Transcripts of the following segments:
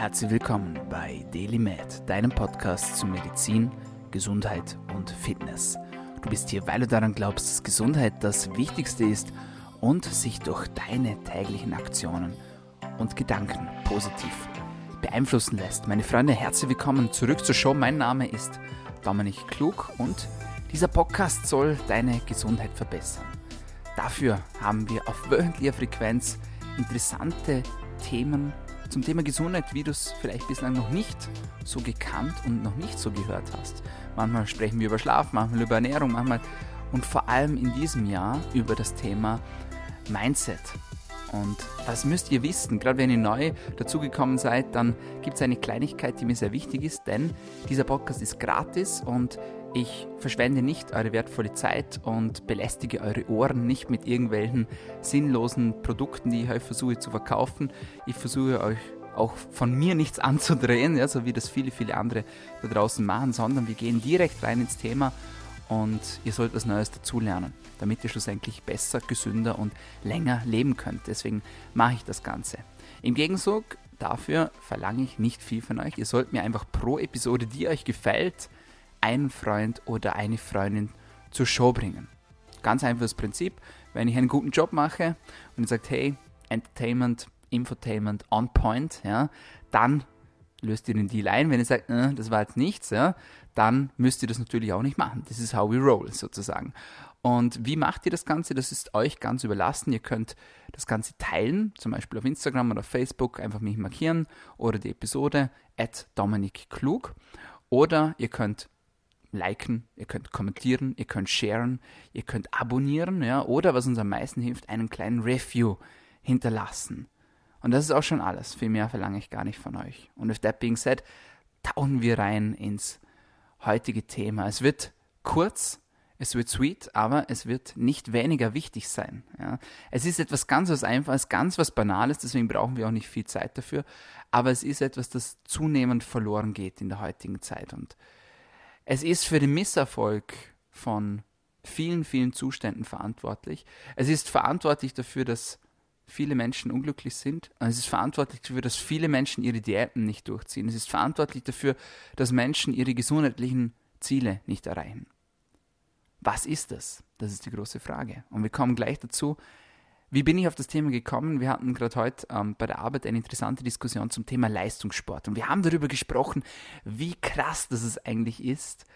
Herzlich willkommen bei DailyMed, deinem Podcast zu Medizin, Gesundheit und Fitness. Du bist hier, weil du daran glaubst, dass Gesundheit das Wichtigste ist und sich durch deine täglichen Aktionen und Gedanken positiv beeinflussen lässt. Meine Freunde, herzlich willkommen zurück zur Show. Mein Name ist Dominik Klug und dieser Podcast soll deine Gesundheit verbessern. Dafür haben wir auf wöchentlicher Frequenz interessante Themen zum Thema Gesundheit, wie du es vielleicht bislang noch nicht so gekannt und noch nicht so gehört hast. Manchmal sprechen wir über Schlaf, manchmal über Ernährung, manchmal und vor allem in diesem Jahr über das Thema Mindset. Und das müsst ihr wissen, gerade wenn ihr neu dazugekommen seid, dann gibt es eine Kleinigkeit, die mir sehr wichtig ist, denn dieser Podcast ist gratis und ich verschwende nicht eure wertvolle Zeit und belästige eure Ohren nicht mit irgendwelchen sinnlosen Produkten, die ich euch versuche zu verkaufen. Ich versuche euch auch von mir nichts anzudrehen, ja, so wie das viele, viele andere da draußen machen, sondern wir gehen direkt rein ins Thema und ihr sollt was Neues dazulernen, damit ihr schlussendlich besser, gesünder und länger leben könnt. Deswegen mache ich das Ganze. Im Gegenzug dafür verlange ich nicht viel von euch. Ihr sollt mir einfach pro Episode, die euch gefällt, einen Freund oder eine Freundin zur Show bringen. Ganz einfaches Prinzip. Wenn ich einen guten Job mache und ihr sagt, hey, Entertainment, Infotainment on point, ja, dann löst ihr den Deal ein. Wenn ihr sagt, äh, das war jetzt nichts, ja, dann müsst ihr das natürlich auch nicht machen. Das ist how we roll sozusagen. Und wie macht ihr das Ganze? Das ist euch ganz überlassen. Ihr könnt das Ganze teilen, zum Beispiel auf Instagram oder auf Facebook, einfach mich markieren oder die Episode at Dominik Klug. Oder ihr könnt liken, ihr könnt kommentieren, ihr könnt sharen, ihr könnt abonnieren, ja, oder was uns am meisten hilft, einen kleinen Review hinterlassen. Und das ist auch schon alles. Viel mehr verlange ich gar nicht von euch. Und with that being said, tauchen wir rein ins heutige Thema. Es wird kurz, es wird sweet, aber es wird nicht weniger wichtig sein. Ja. Es ist etwas ganz was Einfaches, ganz was Banales, deswegen brauchen wir auch nicht viel Zeit dafür. Aber es ist etwas, das zunehmend verloren geht in der heutigen Zeit. Und es ist für den Misserfolg von vielen, vielen Zuständen verantwortlich. Es ist verantwortlich dafür, dass viele Menschen unglücklich sind. Es ist verantwortlich dafür, dass viele Menschen ihre Diäten nicht durchziehen. Es ist verantwortlich dafür, dass Menschen ihre gesundheitlichen Ziele nicht erreichen. Was ist das? Das ist die große Frage. Und wir kommen gleich dazu. Wie bin ich auf das Thema gekommen? Wir hatten gerade heute ähm, bei der Arbeit eine interessante Diskussion zum Thema Leistungssport. Und wir haben darüber gesprochen, wie krass das es eigentlich ist,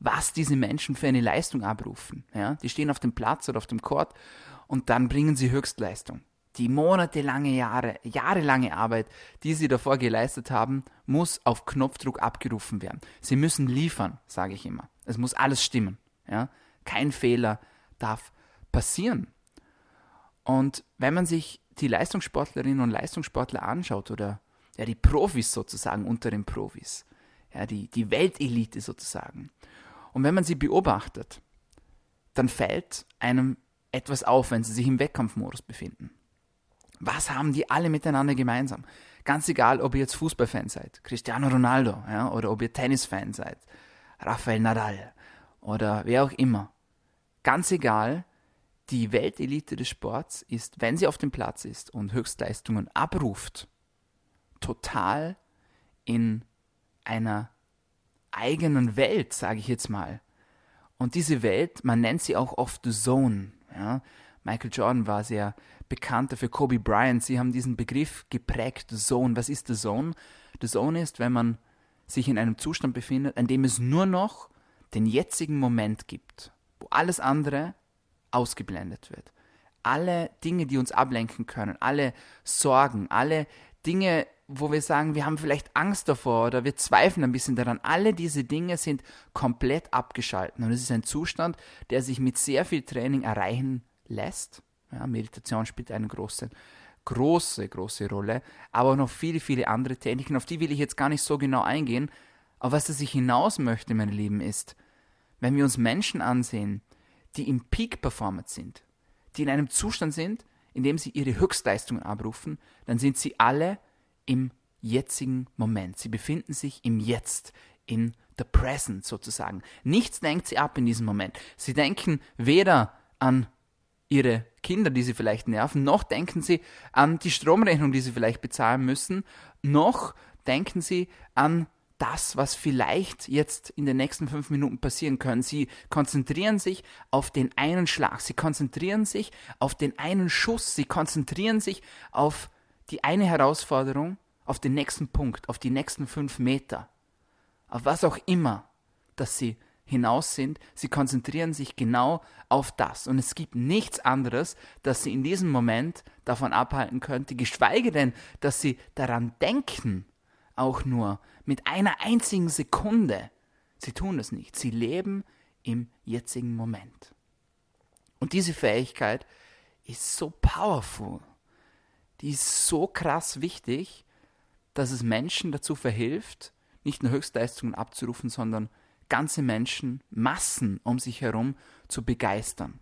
was diese Menschen für eine Leistung abrufen. Ja? Die stehen auf dem Platz oder auf dem Court und dann bringen sie Höchstleistung. Die monatelange Jahre, jahrelange Arbeit, die sie davor geleistet haben, muss auf Knopfdruck abgerufen werden. Sie müssen liefern, sage ich immer. Es muss alles stimmen. Ja? Kein Fehler darf passieren. Und wenn man sich die Leistungssportlerinnen und Leistungssportler anschaut oder ja, die Profis sozusagen unter den Profis, ja, die, die Weltelite sozusagen, und wenn man sie beobachtet, dann fällt einem etwas auf, wenn sie sich im Wettkampfmodus befinden. Was haben die alle miteinander gemeinsam? Ganz egal, ob ihr jetzt Fußballfan seid, Cristiano Ronaldo, ja, oder ob ihr Tennisfan seid, Rafael Nadal oder wer auch immer. Ganz egal, die Weltelite des Sports ist, wenn sie auf dem Platz ist und Höchstleistungen abruft, total in einer eigenen Welt, sage ich jetzt mal. Und diese Welt, man nennt sie auch oft The Zone. Ja? Michael Jordan war sehr bekannt dafür, Kobe Bryant, sie haben diesen Begriff geprägt, The Zone. Was ist The Zone? The Zone ist, wenn man sich in einem Zustand befindet, in dem es nur noch den jetzigen Moment gibt, wo alles andere ausgeblendet wird. Alle Dinge, die uns ablenken können, alle Sorgen, alle Dinge, wo wir sagen, wir haben vielleicht Angst davor oder wir zweifeln ein bisschen daran, alle diese Dinge sind komplett abgeschalten. Und es ist ein Zustand, der sich mit sehr viel Training erreichen lässt. Ja, Meditation spielt eine große, große, große Rolle, aber noch viele, viele andere Techniken, auf die will ich jetzt gar nicht so genau eingehen. Aber was das ich hinaus möchte, meine Lieben, ist, wenn wir uns Menschen ansehen, die im Peak Performance sind, die in einem Zustand sind, in dem sie ihre Höchstleistungen abrufen, dann sind sie alle im jetzigen Moment. Sie befinden sich im Jetzt, in the present sozusagen. Nichts lenkt sie ab in diesem Moment. Sie denken weder an ihre Kinder, die sie vielleicht nerven, noch denken sie an die Stromrechnung, die sie vielleicht bezahlen müssen, noch denken Sie an das, was vielleicht jetzt in den nächsten fünf Minuten passieren können. Sie konzentrieren sich auf den einen Schlag, sie konzentrieren sich auf den einen Schuss, sie konzentrieren sich auf die eine Herausforderung, auf den nächsten Punkt, auf die nächsten fünf Meter, auf was auch immer, dass sie hinaus sind. Sie konzentrieren sich genau auf das. Und es gibt nichts anderes, das sie in diesem Moment davon abhalten könnte, geschweige denn, dass sie daran denken, auch nur mit einer einzigen Sekunde. Sie tun es nicht. Sie leben im jetzigen Moment. Und diese Fähigkeit ist so powerful. Die ist so krass wichtig, dass es Menschen dazu verhilft, nicht nur Höchstleistungen abzurufen, sondern ganze Menschen, Massen um sich herum zu begeistern.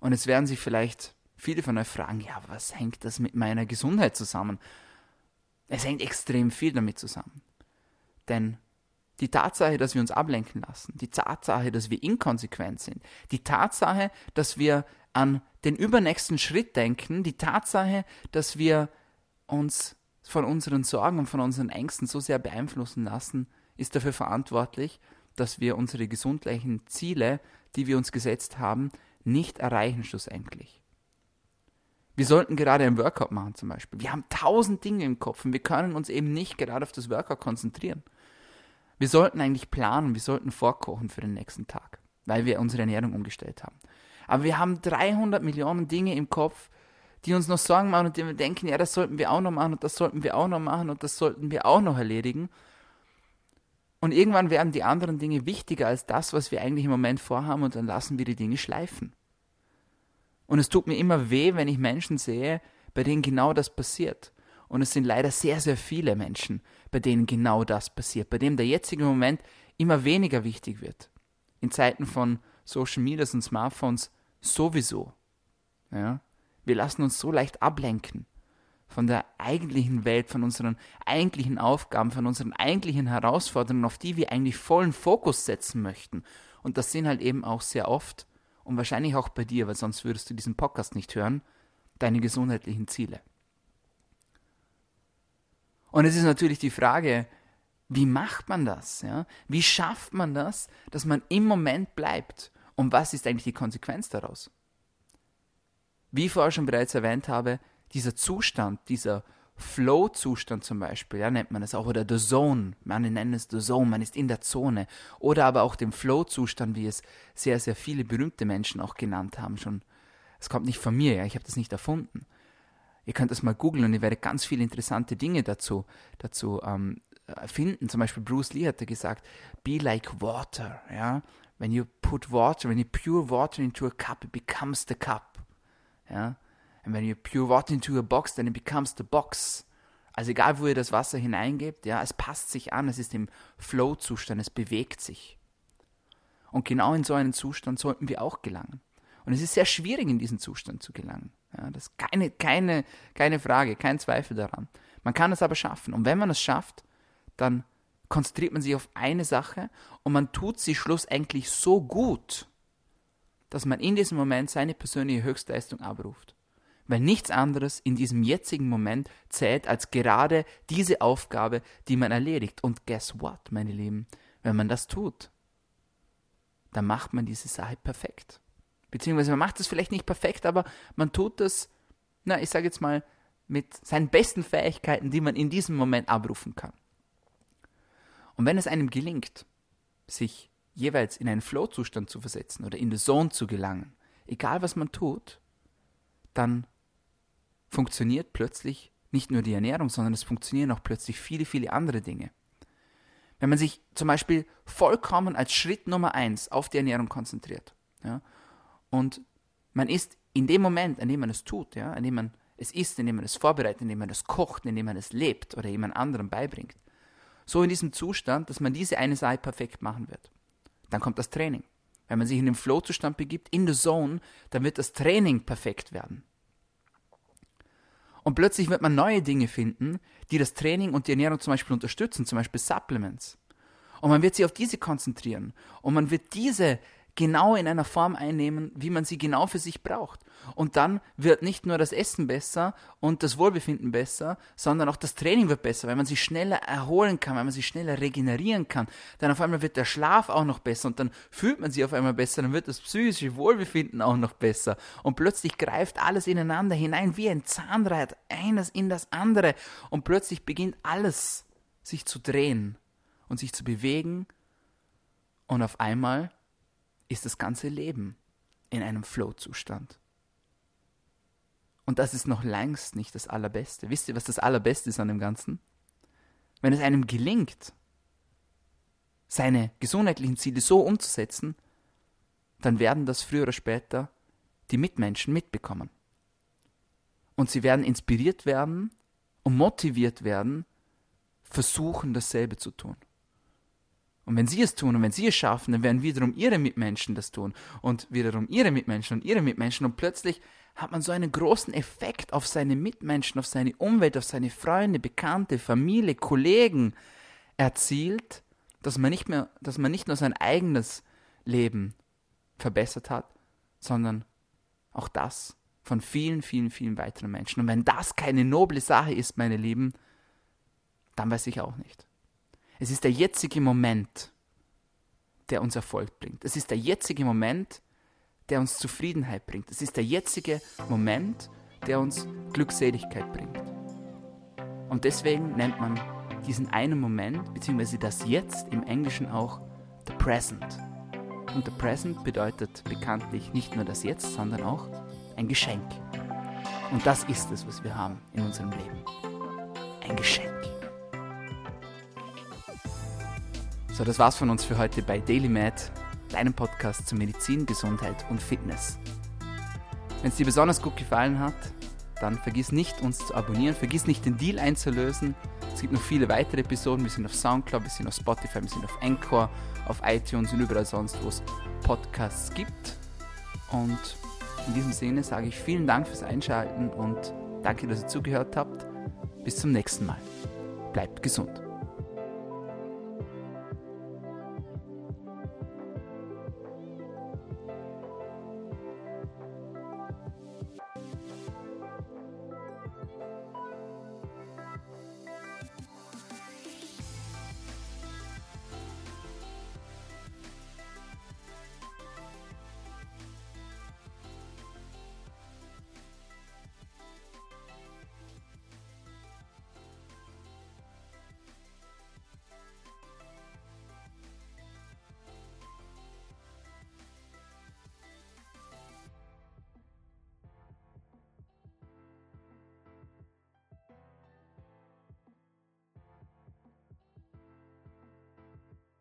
Und jetzt werden sich vielleicht viele von euch fragen, ja, was hängt das mit meiner Gesundheit zusammen? Es hängt extrem viel damit zusammen. Denn die Tatsache, dass wir uns ablenken lassen, die Tatsache, dass wir inkonsequent sind, die Tatsache, dass wir an den übernächsten Schritt denken, die Tatsache, dass wir uns von unseren Sorgen und von unseren Ängsten so sehr beeinflussen lassen, ist dafür verantwortlich, dass wir unsere gesundlichen Ziele, die wir uns gesetzt haben, nicht erreichen schlussendlich. Wir sollten gerade ein Workout machen zum Beispiel. Wir haben tausend Dinge im Kopf und wir können uns eben nicht gerade auf das Workout konzentrieren. Wir sollten eigentlich planen, wir sollten vorkochen für den nächsten Tag, weil wir unsere Ernährung umgestellt haben. Aber wir haben 300 Millionen Dinge im Kopf, die uns noch Sorgen machen und die wir denken, ja, das sollten wir auch noch machen und das sollten wir auch noch machen und das sollten wir auch noch erledigen. Und irgendwann werden die anderen Dinge wichtiger als das, was wir eigentlich im Moment vorhaben und dann lassen wir die Dinge schleifen. Und es tut mir immer weh, wenn ich Menschen sehe, bei denen genau das passiert. Und es sind leider sehr, sehr viele Menschen, bei denen genau das passiert, bei denen der jetzige Moment immer weniger wichtig wird. In Zeiten von Social Media und Smartphones sowieso. Ja? Wir lassen uns so leicht ablenken von der eigentlichen Welt, von unseren eigentlichen Aufgaben, von unseren eigentlichen Herausforderungen, auf die wir eigentlich vollen Fokus setzen möchten. Und das sind halt eben auch sehr oft, und wahrscheinlich auch bei dir, weil sonst würdest du diesen Podcast nicht hören, deine gesundheitlichen Ziele. Und es ist natürlich die Frage, wie macht man das? Ja? Wie schafft man das, dass man im Moment bleibt? Und was ist eigentlich die Konsequenz daraus? Wie ich vorher schon bereits erwähnt habe, dieser Zustand, dieser Flow-Zustand zum Beispiel, ja, nennt man es auch, oder the Zone, man nennt es the Zone, man ist in der Zone, oder aber auch den Flow-Zustand, wie es sehr, sehr viele berühmte Menschen auch genannt haben schon. Es kommt nicht von mir, ja, ich habe das nicht erfunden. Ihr könnt das mal googeln und ihr werdet ganz viele interessante Dinge dazu, dazu ähm, finden. Zum Beispiel Bruce Lee hatte gesagt, be like water, ja. When you put water, when you pour water into a cup, it becomes the cup. Ja, And when you pour water into a box, then it becomes the box. Also egal, wo ihr das Wasser hineingebt, ja, es passt sich an, es ist im Flow-Zustand, es bewegt sich. Und genau in so einen Zustand sollten wir auch gelangen. Und es ist sehr schwierig, in diesen Zustand zu gelangen. Ja, das ist keine, keine, keine Frage, kein Zweifel daran. Man kann es aber schaffen. Und wenn man es schafft, dann konzentriert man sich auf eine Sache und man tut sie schlussendlich so gut, dass man in diesem Moment seine persönliche Höchstleistung abruft weil nichts anderes in diesem jetzigen Moment zählt als gerade diese Aufgabe, die man erledigt. Und guess what, meine Lieben, wenn man das tut, dann macht man diese Sache perfekt. Beziehungsweise man macht es vielleicht nicht perfekt, aber man tut es, na, ich sage jetzt mal, mit seinen besten Fähigkeiten, die man in diesem Moment abrufen kann. Und wenn es einem gelingt, sich jeweils in einen Flow-Zustand zu versetzen oder in the Zone zu gelangen, egal was man tut, dann funktioniert plötzlich nicht nur die Ernährung, sondern es funktionieren auch plötzlich viele, viele andere Dinge. Wenn man sich zum Beispiel vollkommen als Schritt Nummer eins auf die Ernährung konzentriert ja, und man ist in dem Moment, an dem man es tut, ja, an dem man es isst, indem man es vorbereitet, indem man es kocht, indem man es lebt oder jemand anderem beibringt, so in diesem Zustand, dass man diese eine Sache perfekt machen wird. Dann kommt das Training. Wenn man sich in den Flow-Zustand begibt, in the Zone, dann wird das Training perfekt werden. Und plötzlich wird man neue Dinge finden, die das Training und die Ernährung zum Beispiel unterstützen, zum Beispiel Supplements. Und man wird sich auf diese konzentrieren. Und man wird diese genau in einer Form einnehmen, wie man sie genau für sich braucht. Und dann wird nicht nur das Essen besser und das Wohlbefinden besser, sondern auch das Training wird besser, weil man sich schneller erholen kann, weil man sich schneller regenerieren kann. Dann auf einmal wird der Schlaf auch noch besser und dann fühlt man sich auf einmal besser, dann wird das psychische Wohlbefinden auch noch besser. Und plötzlich greift alles ineinander hinein wie ein Zahnrad, eines in das andere. Und plötzlich beginnt alles sich zu drehen und sich zu bewegen. Und auf einmal ist das ganze Leben in einem Flow-Zustand. Und das ist noch längst nicht das Allerbeste. Wisst ihr, was das Allerbeste ist an dem Ganzen? Wenn es einem gelingt, seine gesundheitlichen Ziele so umzusetzen, dann werden das früher oder später die Mitmenschen mitbekommen. Und sie werden inspiriert werden und motiviert werden, versuchen, dasselbe zu tun. Und wenn sie es tun und wenn sie es schaffen, dann werden wiederum ihre Mitmenschen das tun und wiederum ihre Mitmenschen und ihre Mitmenschen und plötzlich hat man so einen großen Effekt auf seine Mitmenschen, auf seine Umwelt, auf seine Freunde, Bekannte, Familie, Kollegen erzielt, dass man nicht mehr, dass man nicht nur sein eigenes Leben verbessert hat, sondern auch das von vielen, vielen, vielen weiteren Menschen. Und wenn das keine noble Sache ist, meine Lieben, dann weiß ich auch nicht. Es ist der jetzige Moment, der uns Erfolg bringt. Es ist der jetzige Moment, der uns Zufriedenheit bringt. Es ist der jetzige Moment, der uns Glückseligkeit bringt. Und deswegen nennt man diesen einen Moment, beziehungsweise das Jetzt im Englischen auch the present. Und the present bedeutet bekanntlich nicht nur das Jetzt, sondern auch ein Geschenk. Und das ist es, was wir haben in unserem Leben. Ein Geschenk. So, das war's von uns für heute bei DailyMed, deinem Podcast zu Medizin, Gesundheit und Fitness. Wenn es dir besonders gut gefallen hat, dann vergiss nicht, uns zu abonnieren, vergiss nicht, den Deal einzulösen. Es gibt noch viele weitere Episoden. Wir sind auf Soundcloud, wir sind auf Spotify, wir sind auf Anchor, auf iTunes und überall sonst, wo es Podcasts gibt. Und in diesem Sinne sage ich vielen Dank fürs Einschalten und danke, dass ihr zugehört habt. Bis zum nächsten Mal. Bleibt gesund.